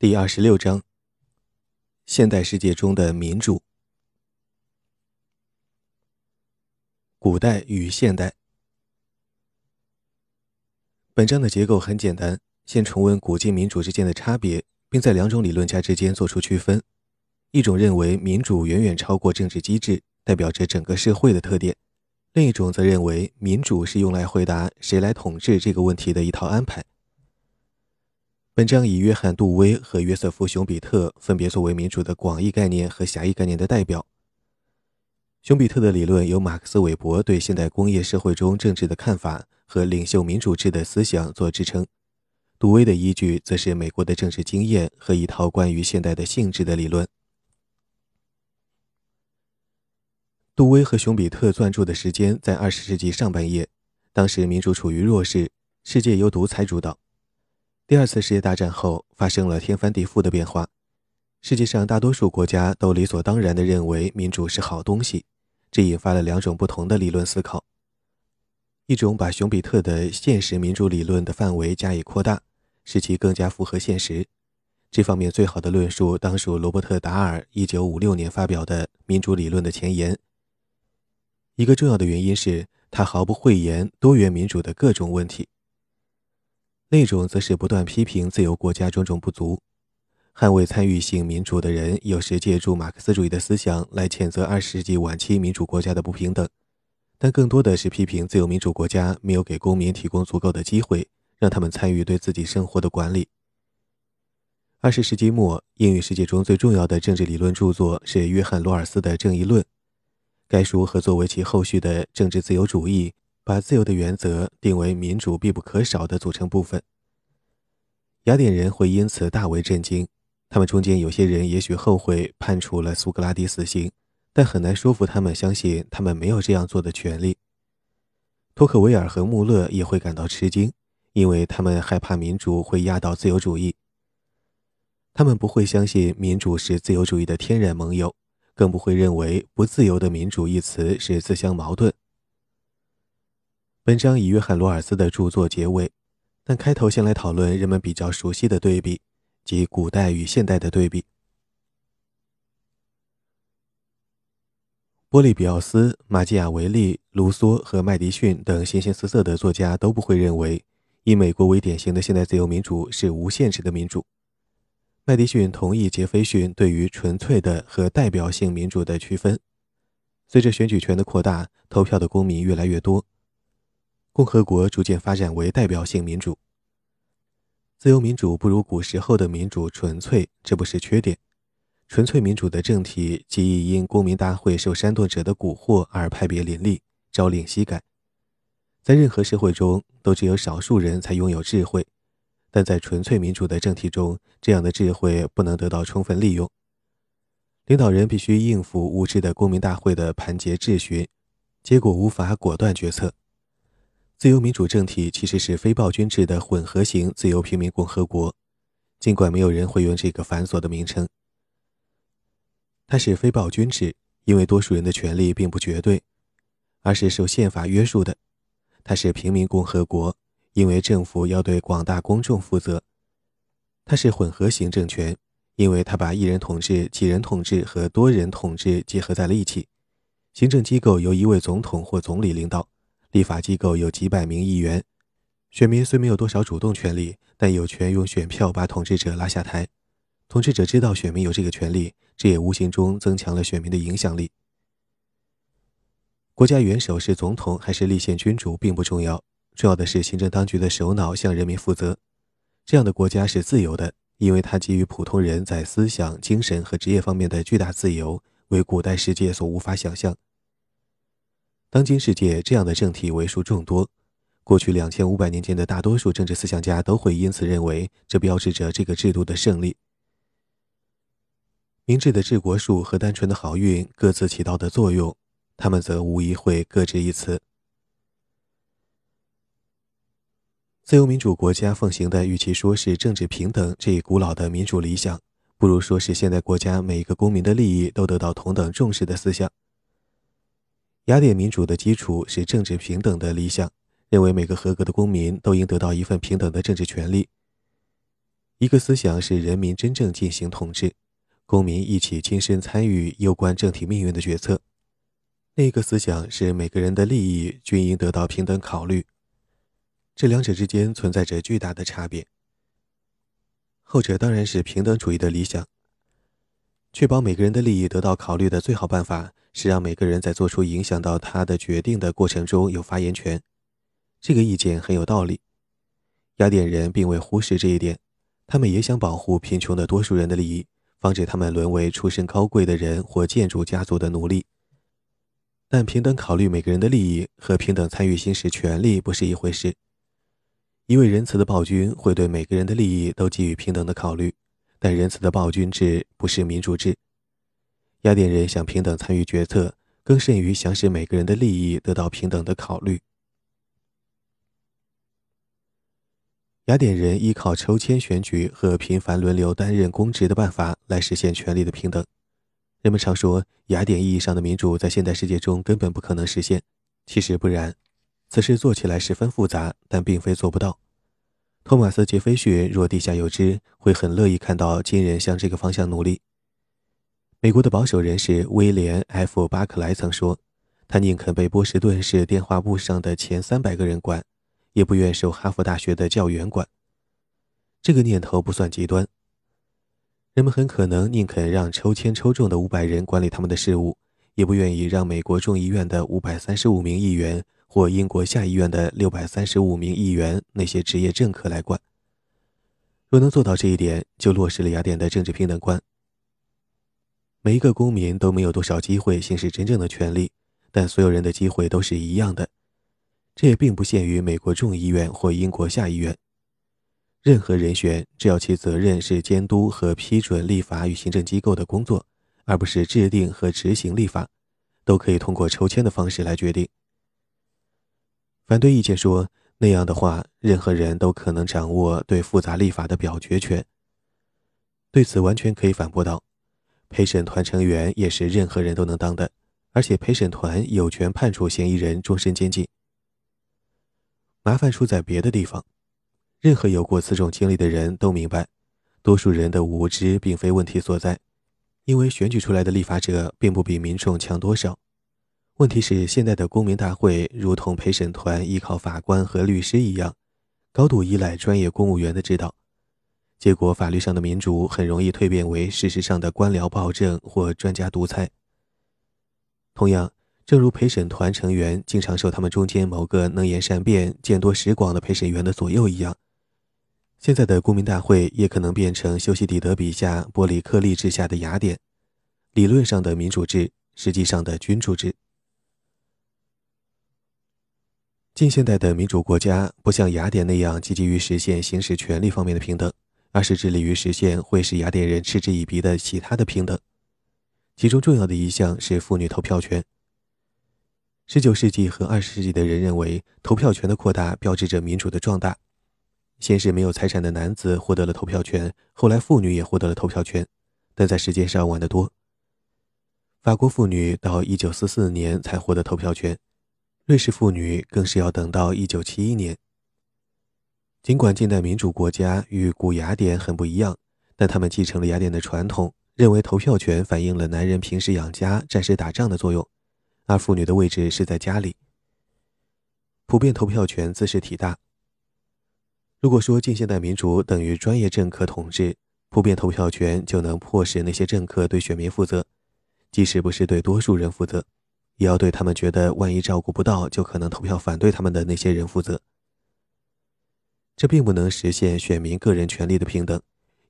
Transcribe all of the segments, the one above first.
第二十六章：现代世界中的民主。古代与现代。本章的结构很简单，先重温古今民主之间的差别，并在两种理论家之间做出区分：一种认为民主远远超过政治机制，代表着整个社会的特点；另一种则认为民主是用来回答谁来统治这个问题的一套安排。本章以约翰·杜威和约瑟夫·熊彼特分别作为民主的广义概念和狭义概念的代表。熊彼特的理论由马克思韦伯对现代工业社会中政治的看法和领袖民主制的思想做支撑，杜威的依据则是美国的政治经验和一套关于现代的性质的理论。杜威和熊彼特撰著的时间在二十世纪上半叶，当时民主处于弱势，世界由独裁主导。第二次世界大战后，发生了天翻地覆的变化。世界上大多数国家都理所当然地认为民主是好东西，这引发了两种不同的理论思考：一种把熊彼特的现实民主理论的范围加以扩大，使其更加符合现实。这方面最好的论述当属罗伯特·达尔1956年发表的《民主理论的前沿》。一个重要的原因是他毫不讳言多元民主的各种问题。那种则是不断批评自由国家种种不足，捍卫参与性民主的人有时借助马克思主义的思想来谴责二十世纪晚期民主国家的不平等，但更多的是批评自由民主国家没有给公民提供足够的机会，让他们参与对自己生活的管理。二十世纪末，英语世界中最重要的政治理论著作是约翰·罗尔斯的《正义论》，该书和作为其后续的政治自由主义。把自由的原则定为民主必不可少的组成部分。雅典人会因此大为震惊，他们中间有些人也许后悔判处了苏格拉底死刑，但很难说服他们相信他们没有这样做的权利。托克维尔和穆勒也会感到吃惊，因为他们害怕民主会压倒自由主义。他们不会相信民主是自由主义的天然盟友，更不会认为“不自由的民主”一词是自相矛盾。文章以约翰·罗尔斯的著作结尾，但开头先来讨论人们比较熟悉的对比，即古代与现代的对比。波利比奥斯、马基雅维利、卢梭和麦迪逊等形形色色的作家都不会认为，以美国为典型的现代自由民主是无限制的民主。麦迪逊同意杰斐逊对于纯粹的和代表性民主的区分。随着选举权的扩大，投票的公民越来越多。共和国逐渐发展为代表性民主。自由民主不如古时候的民主纯粹，这不是缺点。纯粹民主的政体极易因公民大会受煽动者的蛊惑而派别林立，朝令夕改。在任何社会中，都只有少数人才拥有智慧，但在纯粹民主的政体中，这样的智慧不能得到充分利用。领导人必须应付无知的公民大会的盘结质询，结果无法果断决策。自由民主政体其实是非暴君制的混合型自由平民共和国，尽管没有人会用这个繁琐的名称。它是非暴君制，因为多数人的权利并不绝对，而是受宪法约束的。它是平民共和国，因为政府要对广大公众负责。它是混合型政权，因为它把一人统治、几人统治和多人统治结合在了一起。行政机构由一位总统或总理领导。立法机构有几百名议员，选民虽没有多少主动权利，但有权用选票把统治者拉下台。统治者知道选民有这个权利，这也无形中增强了选民的影响力。国家元首是总统还是立宪君主并不重要，重要的是行政当局的首脑向人民负责。这样的国家是自由的，因为它给予普通人在思想、精神和职业方面的巨大自由，为古代世界所无法想象。当今世界这样的政体为数众多，过去两千五百年间的大多数政治思想家都会因此认为，这标志着这个制度的胜利。明智的治国术和单纯的好运各自起到的作用，他们则无疑会各执一词。自由民主国家奉行的，与其说是政治平等这一古老的民主理想，不如说是现代国家每一个公民的利益都得到同等重视的思想。雅典民主的基础是政治平等的理想，认为每个合格的公民都应得到一份平等的政治权利。一个思想是人民真正进行统治，公民一起亲身参与攸关政体命运的决策；另一个思想是每个人的利益均应得到平等考虑。这两者之间存在着巨大的差别。后者当然是平等主义的理想。确保每个人的利益得到考虑的最好办法是让每个人在做出影响到他的决定的过程中有发言权。这个意见很有道理。雅典人并未忽视这一点，他们也想保护贫穷的多数人的利益，防止他们沦为出身高贵的人或建筑家族的奴隶。但平等考虑每个人的利益和平等参与行使权利不是一回事。一位仁慈的暴君会对每个人的利益都给予平等的考虑。但仁慈的暴君制不是民主制。雅典人想平等参与决策，更甚于想使每个人的利益得到平等的考虑。雅典人依靠抽签选举和频繁轮流担任公职的办法来实现权力的平等。人们常说，雅典意义上的民主在现代世界中根本不可能实现。其实不然，此事做起来十分复杂，但并非做不到。托马斯·杰斐逊若地下有知，会很乐意看到金人向这个方向努力。美国的保守人士威廉 ·F· 巴克莱曾说：“他宁肯被波士顿市电话簿上的前三百个人管，也不愿受哈佛大学的教员管。”这个念头不算极端。人们很可能宁肯让抽签抽中的五百人管理他们的事务，也不愿意让美国众议院的五百三十五名议员。或英国下议院的六百三十五名议员，那些职业政客来管。若能做到这一点，就落实了雅典的政治平等观。每一个公民都没有多少机会行使真正的权利，但所有人的机会都是一样的。这也并不限于美国众议院或英国下议院。任何人选，只要其责任是监督和批准立法与行政机构的工作，而不是制定和执行立法，都可以通过抽签的方式来决定。反对意见说，那样的话，任何人都可能掌握对复杂立法的表决权。对此，完全可以反驳道：陪审团成员也是任何人都能当的，而且陪审团有权判处嫌疑人终身监禁。麻烦出在别的地方。任何有过此种经历的人都明白，多数人的无知并非问题所在，因为选举出来的立法者并不比民众强多少。问题是，现在的公民大会如同陪审团依靠法官和律师一样，高度依赖专业公务员的指导，结果法律上的民主很容易蜕变为事实上的官僚暴政或专家独裁。同样，正如陪审团成员经常受他们中间某个能言善辩、见多识广的陪审员的左右一样，现在的公民大会也可能变成修昔底德笔下伯里克利治下的雅典，理论上的民主制，实际上的君主制。近现代的民主国家不像雅典那样积极于实现行使权力方面的平等，而是致力于实现会使雅典人嗤之以鼻的其他的平等。其中重要的一项是妇女投票权。19世纪和20世纪的人认为，投票权的扩大标志着民主的壮大。先是没有财产的男子获得了投票权，后来妇女也获得了投票权，但在时间上晚得多。法国妇女到1944年才获得投票权。瑞士妇女更是要等到1971年。尽管近代民主国家与古雅典很不一样，但他们继承了雅典的传统，认为投票权反映了男人平时养家、战时打仗的作用，而妇女的位置是在家里。普遍投票权自是体大。如果说近现代民主等于专业政客统治，普遍投票权就能迫使那些政客对选民负责，即使不是对多数人负责。也要对他们觉得万一照顾不到就可能投票反对他们的那些人负责。这并不能实现选民个人权利的平等，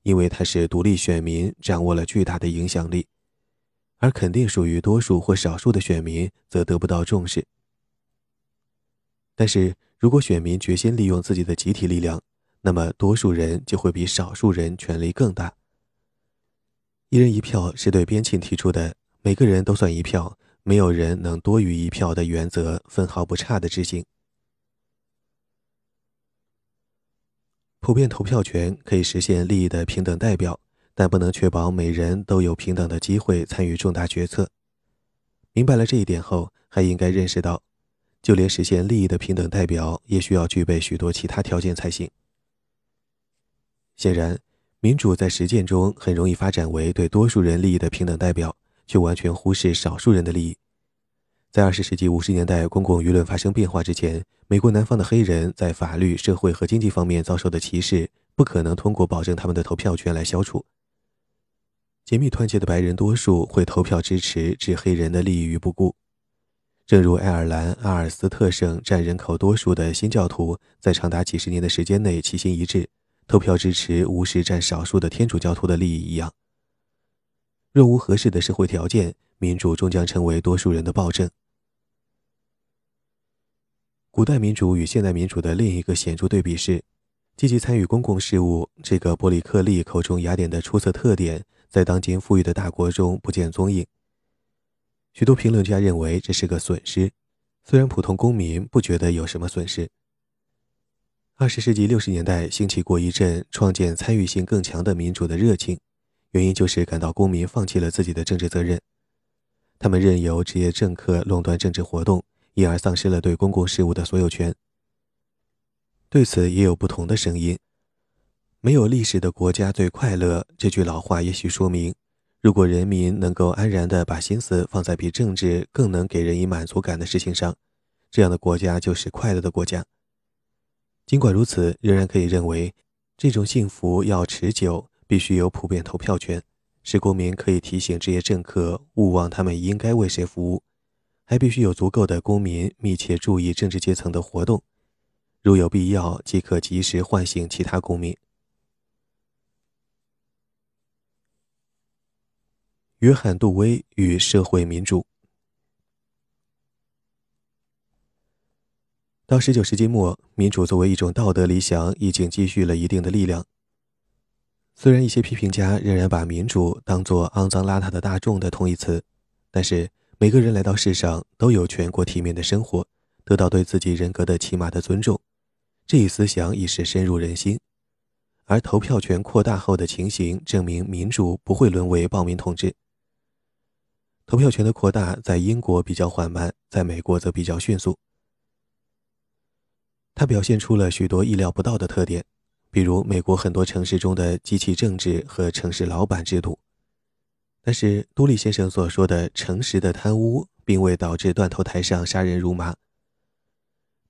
因为它是独立选民掌握了巨大的影响力，而肯定属于多数或少数的选民则得不到重视。但是如果选民决心利用自己的集体力量，那么多数人就会比少数人权力更大。一人一票是对边沁提出的，每个人都算一票。没有人能多于一票的原则分毫不差的执行。普遍投票权可以实现利益的平等代表，但不能确保每人都有平等的机会参与重大决策。明白了这一点后，还应该认识到，就连实现利益的平等代表，也需要具备许多其他条件才行。显然，民主在实践中很容易发展为对多数人利益的平等代表，却完全忽视少数人的利益。在二十世纪五十年代公共舆论发生变化之前，美国南方的黑人在法律、社会和经济方面遭受的歧视，不可能通过保证他们的投票权来消除。紧密团结的白人多数会投票支持置黑人的利益于不顾，正如爱尔兰阿尔斯特省占人口多数的新教徒在长达几十年的时间内齐心一致。投票支持无视占少数的天主教徒的利益一样。若无合适的社会条件，民主终将成为多数人的暴政。古代民主与现代民主的另一个显著对比是，积极参与公共事务这个伯里克利口中雅典的出色特点，在当今富裕的大国中不见踪影。许多评论家认为这是个损失，虽然普通公民不觉得有什么损失。二十世纪六十年代兴起过一阵创建参与性更强的民主的热情，原因就是感到公民放弃了自己的政治责任，他们任由职业政客垄断政治活动，因而丧失了对公共事务的所有权。对此也有不同的声音。没有历史的国家最快乐这句老话也许说明，如果人民能够安然地把心思放在比政治更能给人以满足感的事情上，这样的国家就是快乐的国家。尽管如此，仍然可以认为，这种幸福要持久，必须有普遍投票权，使公民可以提醒职业政客勿忘他们应该为谁服务；还必须有足够的公民密切注意政治阶层的活动，如有必要，即可及时唤醒其他公民。约翰·杜威与社会民主。到十九世纪末，民主作为一种道德理想已经积蓄了一定的力量。虽然一些批评家仍然把民主当作肮脏邋遢的大众的同义词，但是每个人来到世上都有权过体面的生活，得到对自己人格的起码的尊重。这一思想已是深入人心。而投票权扩大后的情形证明，民主不会沦为暴民统治。投票权的扩大在英国比较缓慢，在美国则比较迅速。它表现出了许多意料不到的特点，比如美国很多城市中的机器政治和城市老板制度。但是，杜立先生所说的诚实的贪污，并未导致断头台上杀人如麻。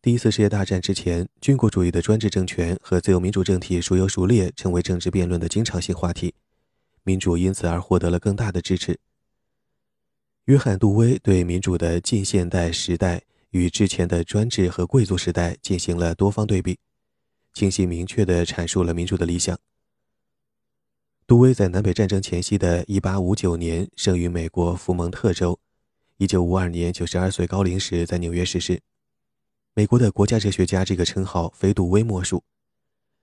第一次世界大战之前，军国主义的专制政权和自由民主政体孰优孰劣，成为政治辩论的经常性话题，民主因此而获得了更大的支持。约翰·杜威对民主的近现代时代。与之前的专制和贵族时代进行了多方对比，清晰明确地阐述了民主的理想。杜威在南北战争前夕的1859年生于美国福蒙特州，1952年92岁高龄时在纽约逝世。美国的国家哲学家这个称号非杜威莫属。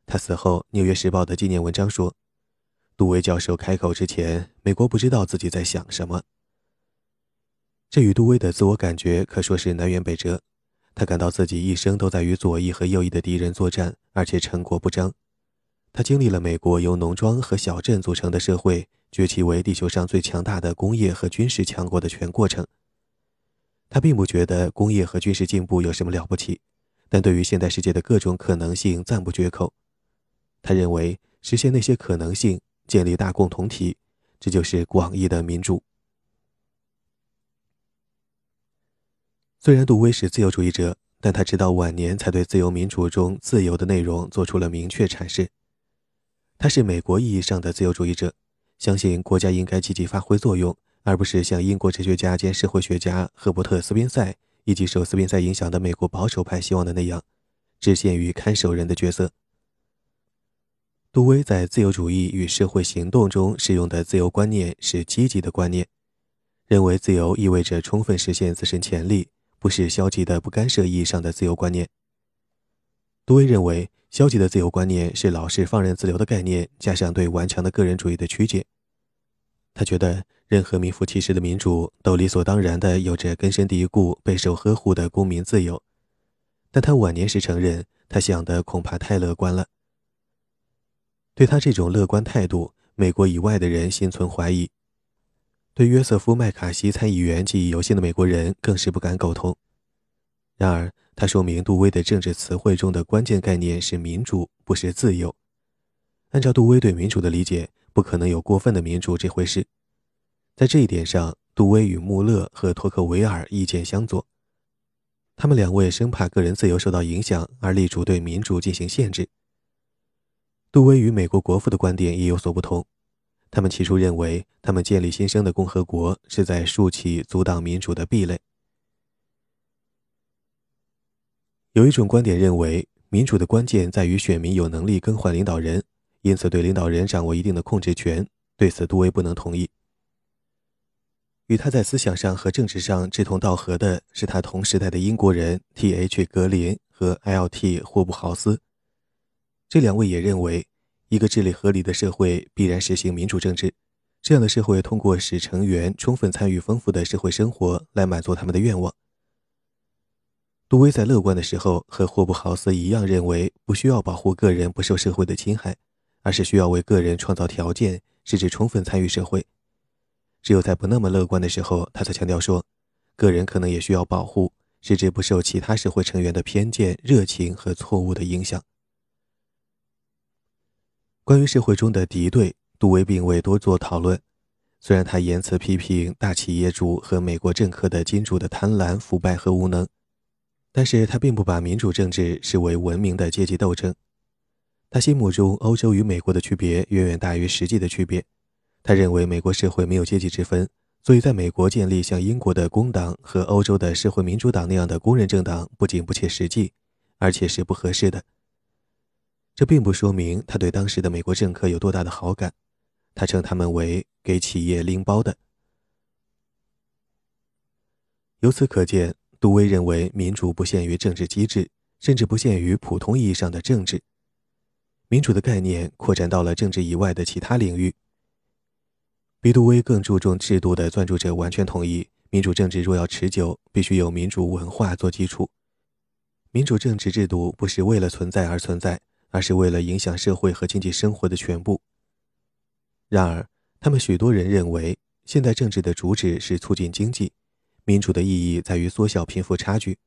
他死后，《纽约时报》的纪念文章说：“杜威教授开口之前，美国不知道自己在想什么。”这与杜威的自我感觉可说是南辕北辙。他感到自己一生都在与左翼和右翼的敌人作战，而且成果不彰。他经历了美国由农庄和小镇组成的社会崛起为地球上最强大的工业和军事强国的全过程。他并不觉得工业和军事进步有什么了不起，但对于现代世界的各种可能性赞不绝口。他认为实现那些可能性，建立大共同体，这就是广义的民主。虽然杜威是自由主义者，但他直到晚年才对自由民主中自由的内容做出了明确阐释。他是美国意义上的自由主义者，相信国家应该积极发挥作用，而不是像英国哲学家兼社会学家赫伯特·斯宾塞以及受斯宾塞影响的美国保守派希望的那样，只限于看守人的角色。杜威在自由主义与社会行动中使用的自由观念是积极的观念，认为自由意味着充分实现自身潜力。不是消极的不干涉意义上的自由观念。杜威认为，消极的自由观念是老是放任自流的概念，加上对顽强的个人主义的曲解。他觉得，任何名副其实的民主都理所当然地有着根深蒂固、备受呵护的公民自由。但他晚年时承认，他想的恐怕太乐观了。对他这种乐观态度，美国以外的人心存怀疑。对约瑟夫·麦卡锡参议员记忆犹新的美国人更是不敢苟同。然而，他说明杜威的政治词汇中的关键概念是民主，不是自由。按照杜威对民主的理解，不可能有过分的民主这回事。在这一点上，杜威与穆勒和托克维尔意见相左。他们两位生怕个人自由受到影响，而力主对民主进行限制。杜威与美国国父的观点也有所不同。他们起初认为，他们建立新生的共和国是在竖起阻挡民主的壁垒。有一种观点认为，民主的关键在于选民有能力更换领导人，因此对领导人掌握一定的控制权。对此，杜威不能同意。与他在思想上和政治上志同道合的是他同时代的英国人 T.H. 格林和 L.T. 霍布豪斯。这两位也认为，一个治理合理的社会必然实行民主政治。这样的社会通过使成员充分参与丰富的社会生活来满足他们的愿望。杜威在乐观的时候和霍布豪斯一样，认为不需要保护个人不受社会的侵害，而是需要为个人创造条件，使之充分参与社会。只有在不那么乐观的时候，他才强调说，个人可能也需要保护，使之不受其他社会成员的偏见、热情和错误的影响。关于社会中的敌对，杜威并未多做讨论。虽然他言辞批评大企业主和美国政客的金主的贪婪、腐败和无能，但是他并不把民主政治视为文明的阶级斗争。他心目中，欧洲与美国的区别远远大于实际的区别。他认为美国社会没有阶级之分，所以在美国建立像英国的工党和欧洲的社会民主党那样的工人政党，不仅不切实际，而且是不合适的。这并不说明他对当时的美国政客有多大的好感，他称他们为给企业拎包的。由此可见，杜威认为民主不限于政治机制，甚至不限于普通意义上的政治。民主的概念扩展到了政治以外的其他领域。比杜威更注重制度的专注者完全同意，民主政治若要持久，必须有民主文化做基础。民主政治制度不是为了存在而存在，而是为了影响社会和经济生活的全部。然而，他们许多人认为，现代政治的主旨是促进经济，民主的意义在于缩小贫富差距。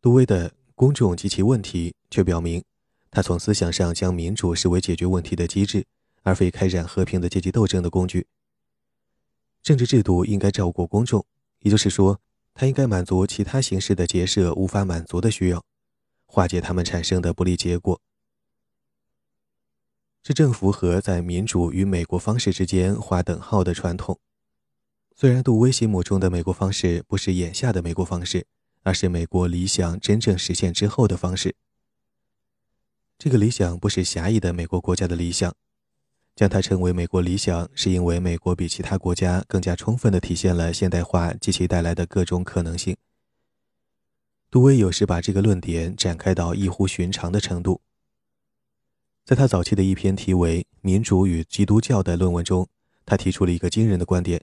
杜威的《公众及其问题》却表明，他从思想上将民主视为解决问题的机制。而非开展和平的阶级斗争的工具。政治制度应该照顾公众，也就是说，它应该满足其他形式的结社无法满足的需要，化解他们产生的不利结果。这正符合在民主与美国方式之间划等号的传统。虽然杜威心目中的美国方式不是眼下的美国方式，而是美国理想真正实现之后的方式。这个理想不是狭义的美国国家的理想。将它称为美国理想，是因为美国比其他国家更加充分地体现了现代化及其带来的各种可能性。杜威有时把这个论点展开到异乎寻常的程度。在他早期的一篇题为《民主与基督教》的论文中，他提出了一个惊人的观点，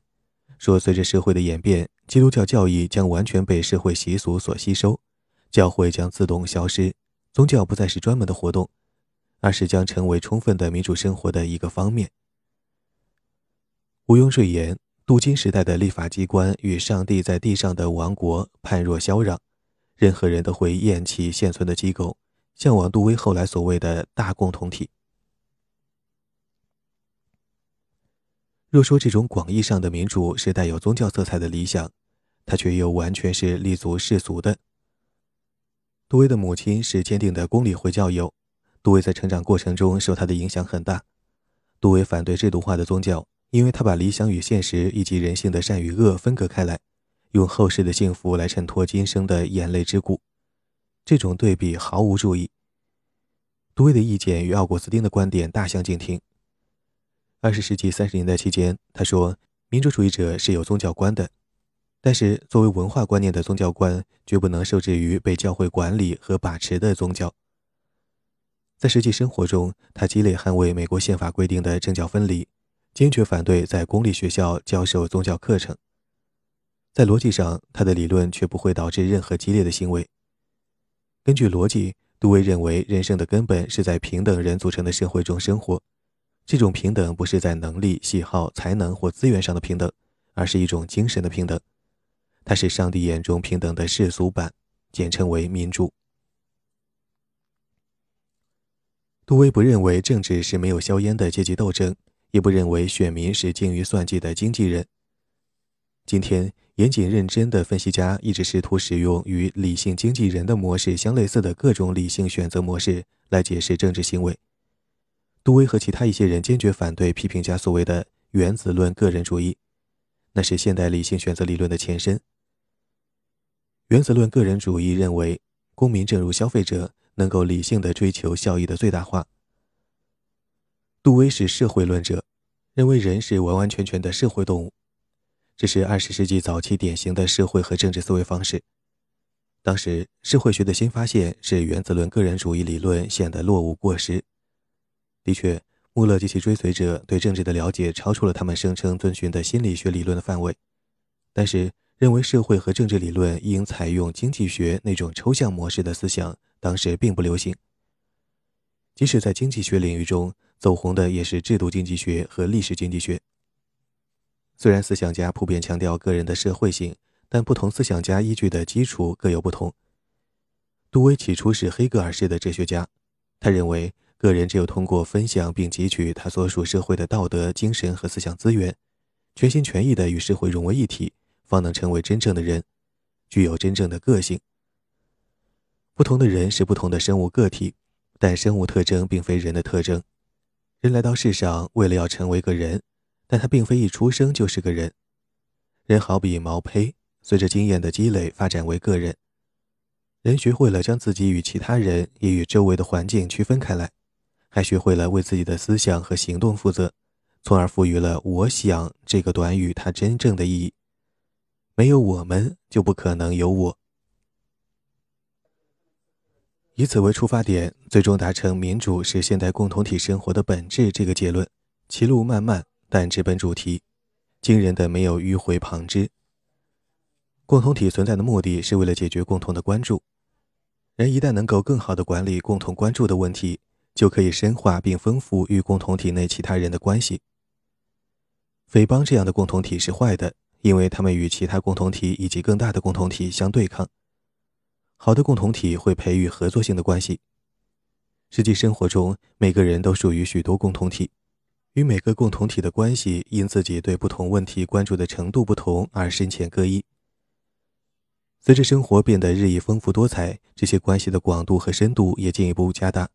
说随着社会的演变，基督教教义将完全被社会习俗所吸收，教会将自动消失，宗教不再是专门的活动。而是将成为充分的民主生活的一个方面。毋庸赘言，镀金时代的立法机关与上帝在地上的王国判若霄壤，任何人都会厌弃现存的机构，向往杜威后来所谓的大共同体。若说这种广义上的民主是带有宗教色彩的理想，它却又完全是立足世俗的。杜威的母亲是坚定的公理会教友。杜威在成长过程中受他的影响很大。杜威反对制度化的宗教，因为他把理想与现实以及人性的善与恶分隔开来，用后世的幸福来衬托今生的眼泪之苦。这种对比毫无注意。杜威的意见与奥古斯丁的观点大相径庭。二十世纪三十年代期间，他说民主主义者是有宗教观的，但是作为文化观念的宗教观绝不能受制于被教会管理和把持的宗教。在实际生活中，他激烈捍卫美国宪法规定的政教分离，坚决反对在公立学校教授宗教课程。在逻辑上，他的理论却不会导致任何激烈的行为。根据逻辑，杜威认为人生的根本是在平等人组成的社会中生活。这种平等不是在能力、喜好、才能或资源上的平等，而是一种精神的平等。它是上帝眼中平等的世俗版，简称为民主。杜威不认为政治是没有硝烟的阶级斗争，也不认为选民是精于算计的经纪人。今天，严谨认真的分析家一直试图使用与理性经纪人的模式相类似的各种理性选择模式来解释政治行为。杜威和其他一些人坚决反对批评家所谓的原子论个人主义，那是现代理性选择理论的前身。原子论个人主义认为，公民正如消费者，能够理性的追求效益的最大化。杜威是社会论者，认为人是完完全全的社会动物，这是二十世纪早期典型的社会和政治思维方式。当时，社会学的新发现使原子论个人主义理论显得落伍过时。的确，穆勒及其追随者对政治的了解超出了他们声称遵循的心理学理论的范围。但是，认为社会和政治理论应采用经济学那种抽象模式的思想，当时并不流行。即使在经济学领域中走红的也是制度经济学和历史经济学。虽然思想家普遍强调个人的社会性，但不同思想家依据的基础各有不同。杜威起初是黑格尔式的哲学家，他认为。个人只有通过分享并汲取他所属社会的道德、精神和思想资源，全心全意地与社会融为一体，方能成为真正的人，具有真正的个性。不同的人是不同的生物个体，但生物特征并非人的特征。人来到世上为了要成为个人，但他并非一出生就是个人。人好比毛胚，随着经验的积累发展为个人。人学会了将自己与其他人也与周围的环境区分开来。还学会了为自己的思想和行动负责，从而赋予了“我想”这个短语它真正的意义。没有我们，就不可能有我。以此为出发点，最终达成民主是现代共同体生活的本质这个结论，其路漫漫，但直奔主题，惊人的没有迂回旁支。共同体存在的目的是为了解决共同的关注。人一旦能够更好地管理共同关注的问题。就可以深化并丰富与共同体内其他人的关系。匪帮这样的共同体是坏的，因为他们与其他共同体以及更大的共同体相对抗。好的共同体会培育合作性的关系。实际生活中，每个人都属于许多共同体，与每个共同体的关系因自己对不同问题关注的程度不同而深浅各异。随着生活变得日益丰富多彩，这些关系的广度和深度也进一步加大。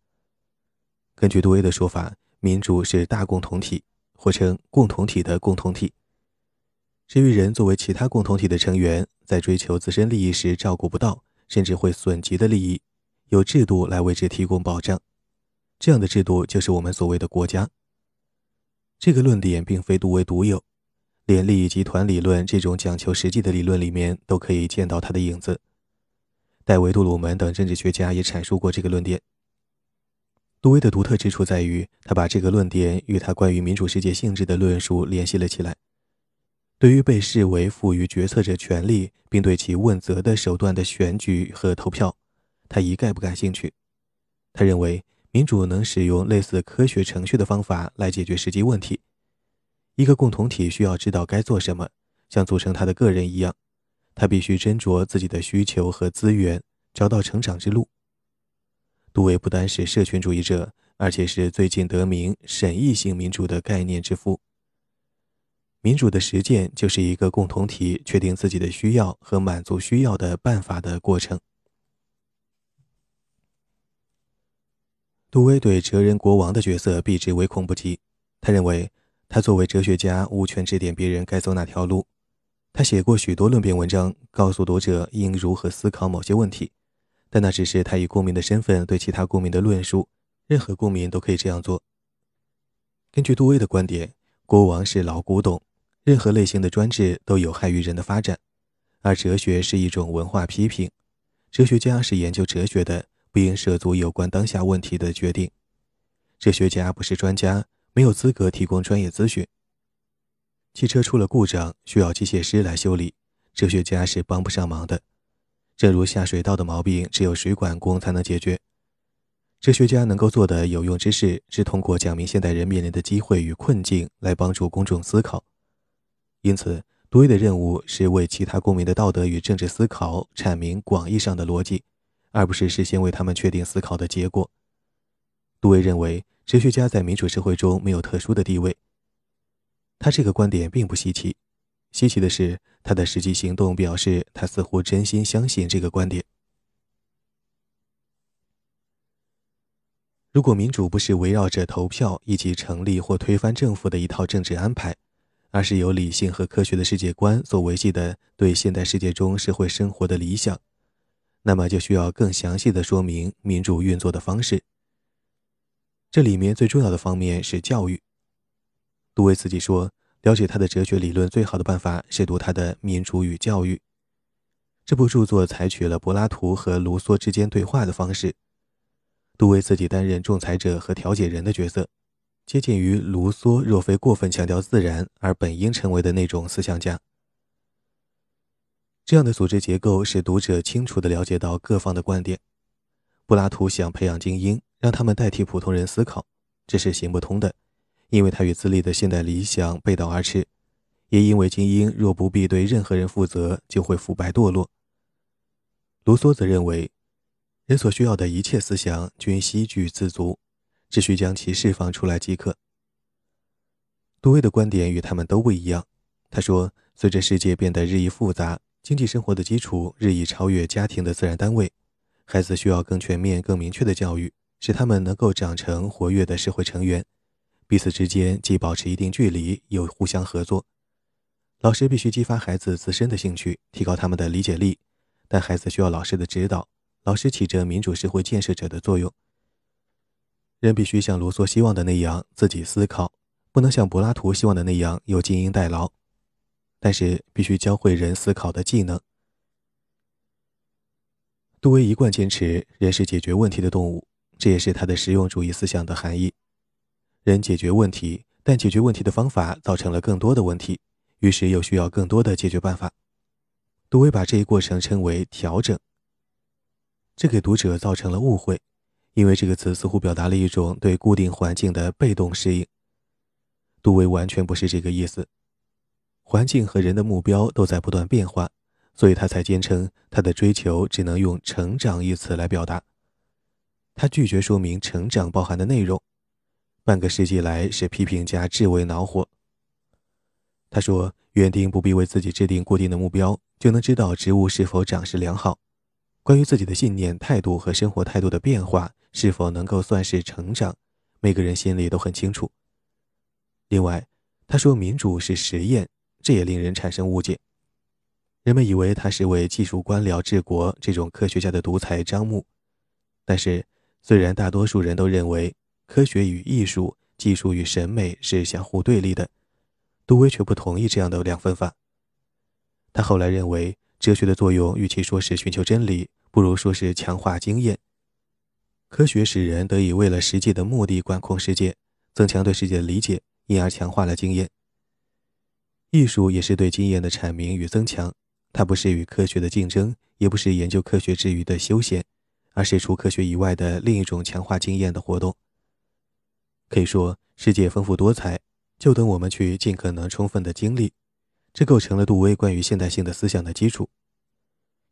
根据杜威的说法，民主是大共同体，或称共同体的共同体。至于人作为其他共同体的成员，在追求自身利益时照顾不到，甚至会损及的利益，有制度来为之提供保障。这样的制度就是我们所谓的国家。这个论点并非杜威独有，连利益集团理论这种讲求实际的理论里面都可以见到它的影子。戴维·杜鲁门等政治学家也阐述过这个论点。杜威的独特之处在于，他把这个论点与他关于民主世界性质的论述联系了起来。对于被视为赋予决策者权力并对其问责的手段的选举和投票，他一概不感兴趣。他认为，民主能使用类似科学程序的方法来解决实际问题。一个共同体需要知道该做什么，像组成他的个人一样，他必须斟酌自己的需求和资源，找到成长之路。杜威不单是社群主义者，而且是最近得名“审议性民主”的概念之父。民主的实践就是一个共同体确定自己的需要和满足需要的办法的过程。杜威对哲人国王的角色避之唯恐不及。他认为，他作为哲学家无权指点别人该走哪条路。他写过许多论辩文章，告诉读者应如何思考某些问题。但那只是他以公民的身份对其他公民的论述。任何公民都可以这样做。根据杜威的观点，国王是老古董，任何类型的专制都有害于人的发展。而哲学是一种文化批评，哲学家是研究哲学的，不应涉足有关当下问题的决定。哲学家不是专家，没有资格提供专业咨询。汽车出了故障，需要机械师来修理，哲学家是帮不上忙的。正如下水道的毛病，只有水管工才能解决。哲学家能够做的有用之事，是通过讲明现代人面临的机会与困境，来帮助公众思考。因此，杜威的任务是为其他公民的道德与政治思考阐明广义上的逻辑，而不是事先为他们确定思考的结果。杜威认为，哲学家在民主社会中没有特殊的地位。他这个观点并不稀奇，稀奇的是他的实际行动表示他似乎真心相信这个观点。如果民主不是围绕着投票以及成立或推翻政府的一套政治安排，而是由理性和科学的世界观所维系的对现代世界中社会生活的理想，那么就需要更详细的说明民主运作的方式。这里面最重要的方面是教育。杜威自己说，了解他的哲学理论最好的办法是读他的《民主与教育》这部著作，采取了柏拉图和卢梭之间对话的方式。杜威自己担任仲裁者和调解人的角色，接近于卢梭若非过分强调自然而本应成为的那种思想家。这样的组织结构使读者清楚地了解到各方的观点。柏拉图想培养精英，让他们代替普通人思考，这是行不通的，因为他与自立的现代理想背道而驰，也因为精英若不必对任何人负责，就会腐败堕落。卢梭则认为。人所需要的一切思想均悉具自足，只需将其释放出来即可。杜威的观点与他们都不一样。他说，随着世界变得日益复杂，经济生活的基础日益超越家庭的自然单位，孩子需要更全面、更明确的教育，使他们能够长成活跃的社会成员，彼此之间既保持一定距离，又互相合作。老师必须激发孩子自身的兴趣，提高他们的理解力，但孩子需要老师的指导。老师起着民主社会建设者的作用。人必须像卢梭希望的那样自己思考，不能像柏拉图希望的那样由精英代劳，但是必须教会人思考的技能。杜威一贯坚持人是解决问题的动物，这也是他的实用主义思想的含义。人解决问题，但解决问题的方法造成了更多的问题，于是又需要更多的解决办法。杜威把这一过程称为调整。这给读者造成了误会，因为这个词似乎表达了一种对固定环境的被动适应。杜威完全不是这个意思。环境和人的目标都在不断变化，所以他才坚称他的追求只能用“成长”一词来表达。他拒绝说明成长包含的内容。半个世纪来，使批评家至为恼火。他说：“园丁不必为自己制定固定的目标，就能知道植物是否长势良好。”关于自己的信念、态度和生活态度的变化是否能够算是成长，每个人心里都很清楚。另外，他说民主是实验，这也令人产生误解。人们以为他是为技术官僚治国这种科学家的独裁张目。但是，虽然大多数人都认为科学与艺术、技术与审美是相互对立的，杜威却不同意这样的两分法。他后来认为。哲学的作用，与其说是寻求真理，不如说是强化经验。科学使人得以为了实际的目的管控世界，增强对世界的理解，因而强化了经验。艺术也是对经验的阐明与增强，它不是与科学的竞争，也不是研究科学之余的休闲，而是除科学以外的另一种强化经验的活动。可以说，世界丰富多彩，就等我们去尽可能充分的经历。这构成了杜威关于现代性的思想的基础。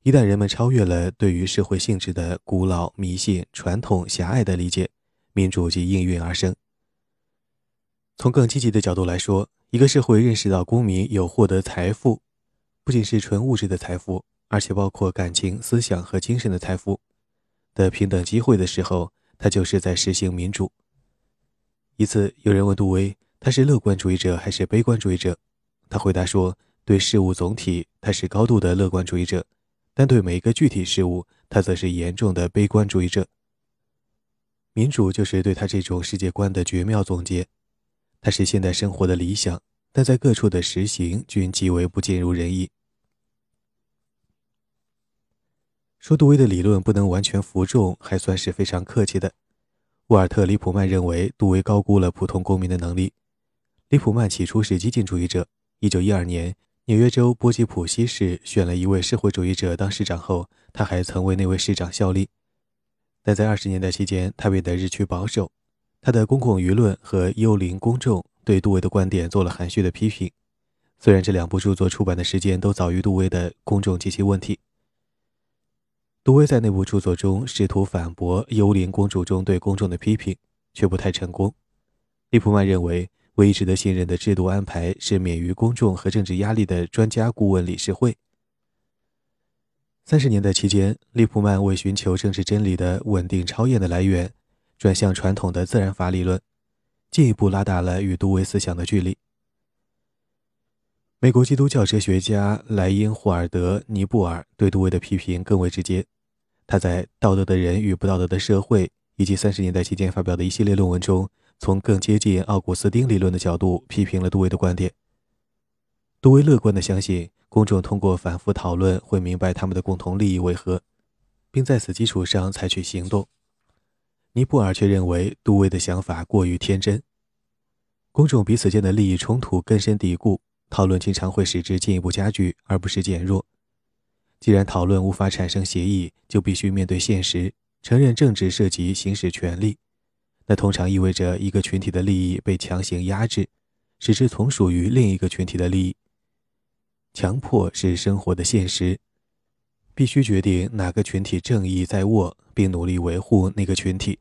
一旦人们超越了对于社会性质的古老迷信、传统狭隘的理解，民主即应运而生。从更积极的角度来说，一个社会认识到公民有获得财富，不仅是纯物质的财富，而且包括感情、思想和精神的财富的平等机会的时候，他就是在实行民主。一次，有人问杜威，他是乐观主义者还是悲观主义者？他回答说：“对事物总体，他是高度的乐观主义者；但对每一个具体事物，他则是严重的悲观主义者。”民主就是对他这种世界观的绝妙总结。它是现代生活的理想，但在各处的实行均极为不尽如人意。说杜威的理论不能完全服众，还算是非常客气的。沃尔特·里普曼认为杜威高估了普通公民的能力。里普曼起初是激进主义者。一九一二年，纽约州波吉普西市选了一位社会主义者当市长后，他还曾为那位市长效力。但在二十年代期间，他变得日趋保守。他的公共舆论和幽灵公众对杜威的观点做了含蓄的批评。虽然这两部著作出版的时间都早于杜威的《公众及其问题》，杜威在那部著作中试图反驳幽灵公主中对公众的批评，却不太成功。利普曼认为，唯一值得信任的制度安排是免于公众和政治压力的专家顾问理事会。三十年代期间，利普曼为寻求政治真理的稳定超验的来源，转向传统的自然法理论，进一步拉大了与杜威思想的距离。美国基督教哲学家莱因霍尔德·尼布尔对杜威的批评更为直接。他在《道德的人与不道德的社会》以及三十年代期间发表的一系列论文中，从更接近奥古斯丁理论的角度批评了杜威的观点。杜威乐观地相信，公众通过反复讨论会明白他们的共同利益为何，并在此基础上采取行动。尼泊尔却认为，杜威的想法过于天真，公众彼此间的利益冲突根深蒂固。讨论经常会使之进一步加剧，而不是减弱。既然讨论无法产生协议，就必须面对现实，承认政治涉及行使权利。那通常意味着一个群体的利益被强行压制，使之从属于另一个群体的利益。强迫是生活的现实，必须决定哪个群体正义在握，并努力维护那个群体。